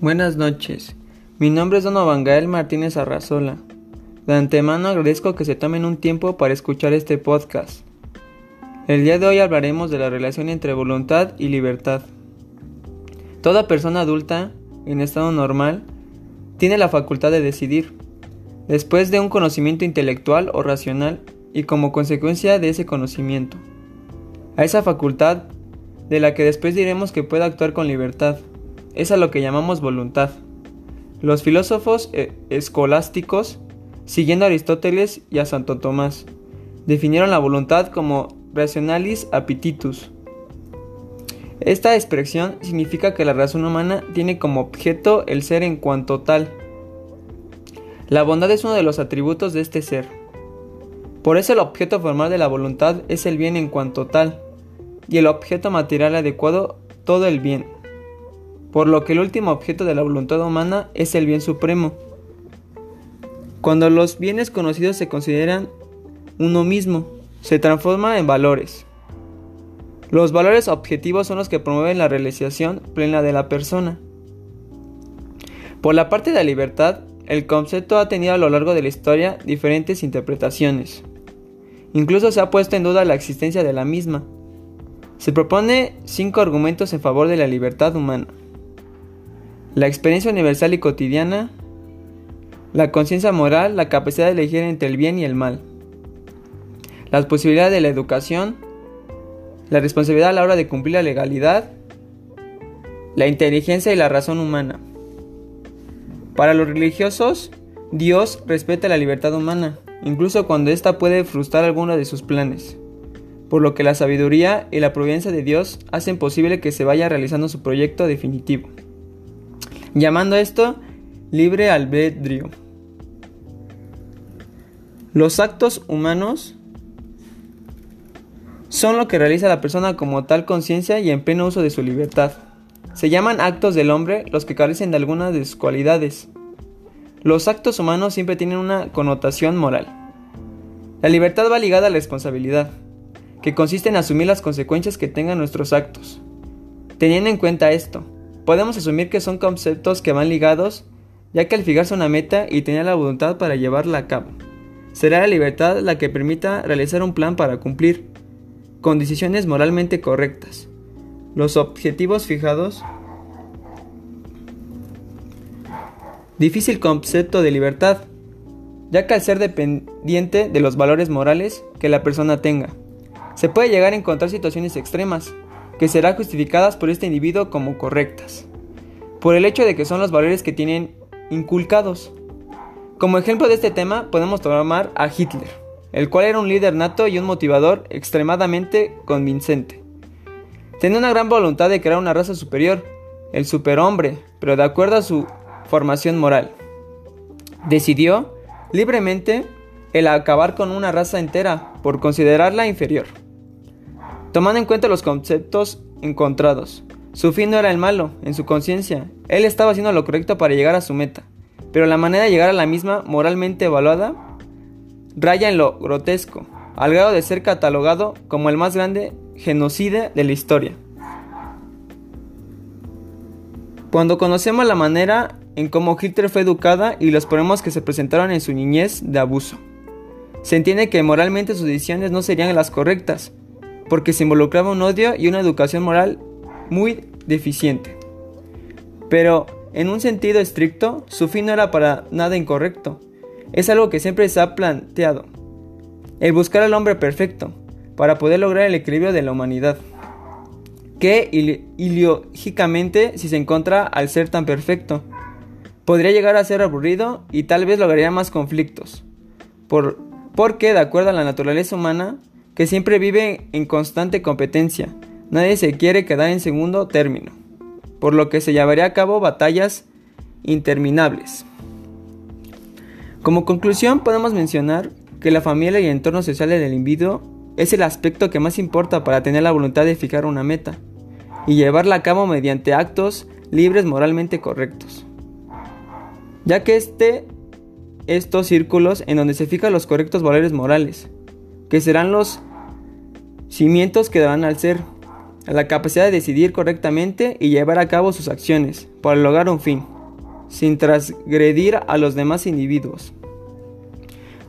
Buenas noches. Mi nombre es Don Gael Martínez Arrazola. De antemano agradezco que se tomen un tiempo para escuchar este podcast. El día de hoy hablaremos de la relación entre voluntad y libertad. Toda persona adulta, en estado normal, tiene la facultad de decidir, después de un conocimiento intelectual o racional y como consecuencia de ese conocimiento. A esa facultad, de la que después diremos que puede actuar con libertad es a lo que llamamos voluntad. Los filósofos eh, escolásticos, siguiendo a Aristóteles y a Santo Tomás, definieron la voluntad como rationalis appetitus. Esta expresión significa que la razón humana tiene como objeto el ser en cuanto tal. La bondad es uno de los atributos de este ser. Por eso el objeto formal de la voluntad es el bien en cuanto tal, y el objeto material adecuado todo el bien por lo que el último objeto de la voluntad humana es el bien supremo. Cuando los bienes conocidos se consideran uno mismo, se transforma en valores. Los valores objetivos son los que promueven la realización plena de la persona. Por la parte de la libertad, el concepto ha tenido a lo largo de la historia diferentes interpretaciones. Incluso se ha puesto en duda la existencia de la misma. Se propone cinco argumentos en favor de la libertad humana la experiencia universal y cotidiana, la conciencia moral, la capacidad de elegir entre el bien y el mal, las posibilidades de la educación, la responsabilidad a la hora de cumplir la legalidad, la inteligencia y la razón humana. Para los religiosos, Dios respeta la libertad humana, incluso cuando ésta puede frustrar alguno de sus planes, por lo que la sabiduría y la providencia de Dios hacen posible que se vaya realizando su proyecto definitivo llamando esto libre albedrío. Los actos humanos son lo que realiza la persona como tal conciencia y en pleno uso de su libertad. Se llaman actos del hombre los que carecen de algunas de sus cualidades. Los actos humanos siempre tienen una connotación moral. La libertad va ligada a la responsabilidad, que consiste en asumir las consecuencias que tengan nuestros actos. Teniendo en cuenta esto, Podemos asumir que son conceptos que van ligados, ya que al fijarse una meta y tener la voluntad para llevarla a cabo, será la libertad la que permita realizar un plan para cumplir, con decisiones moralmente correctas. Los objetivos fijados. Difícil concepto de libertad, ya que al ser dependiente de los valores morales que la persona tenga, se puede llegar a encontrar situaciones extremas, que serán justificadas por este individuo como correctas, por el hecho de que son los valores que tienen inculcados. Como ejemplo de este tema podemos tomar a Hitler, el cual era un líder nato y un motivador extremadamente convincente. Tenía una gran voluntad de crear una raza superior, el superhombre, pero de acuerdo a su formación moral. Decidió libremente el acabar con una raza entera por considerarla inferior. Tomando en cuenta los conceptos encontrados, su fin no era el malo, en su conciencia, él estaba haciendo lo correcto para llegar a su meta, pero la manera de llegar a la misma, moralmente evaluada, raya en lo grotesco, al grado de ser catalogado como el más grande genocida de la historia. Cuando conocemos la manera en cómo Hitler fue educada y los problemas que se presentaron en su niñez de abuso, se entiende que moralmente sus decisiones no serían las correctas, porque se involucraba un odio y una educación moral muy deficiente. Pero, en un sentido estricto, su fin no era para nada incorrecto. Es algo que siempre se ha planteado. El buscar al hombre perfecto, para poder lograr el equilibrio de la humanidad. Que ilógicamente si se encuentra al ser tan perfecto, podría llegar a ser aburrido y tal vez lograría más conflictos. Por, porque, de acuerdo a la naturaleza humana, que siempre vive en constante competencia. Nadie se quiere quedar en segundo término, por lo que se llevaría a cabo batallas interminables. Como conclusión podemos mencionar que la familia y el entorno social del individuo es el aspecto que más importa para tener la voluntad de fijar una meta y llevarla a cabo mediante actos libres moralmente correctos. Ya que este, estos círculos en donde se fijan los correctos valores morales, que serán los cimientos que darán al ser, la capacidad de decidir correctamente y llevar a cabo sus acciones para lograr un fin, sin transgredir a los demás individuos.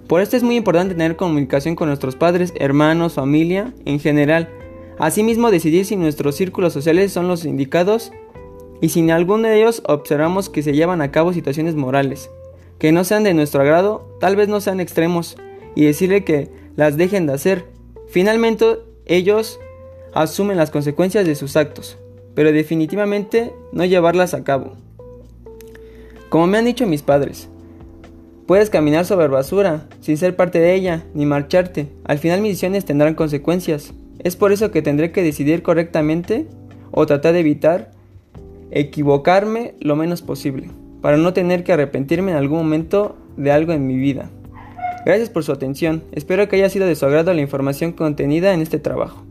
Por esto es muy importante tener comunicación con nuestros padres, hermanos, familia, en general. Asimismo, decidir si nuestros círculos sociales son los indicados y si en alguno de ellos observamos que se llevan a cabo situaciones morales, que no sean de nuestro agrado, tal vez no sean extremos, y decirle que las dejen de hacer. Finalmente, ellos asumen las consecuencias de sus actos, pero definitivamente no llevarlas a cabo. Como me han dicho mis padres, puedes caminar sobre basura sin ser parte de ella, ni marcharte. Al final mis decisiones tendrán consecuencias. Es por eso que tendré que decidir correctamente o tratar de evitar equivocarme lo menos posible, para no tener que arrepentirme en algún momento de algo en mi vida. Gracias por su atención, espero que haya sido de su agrado la información contenida en este trabajo.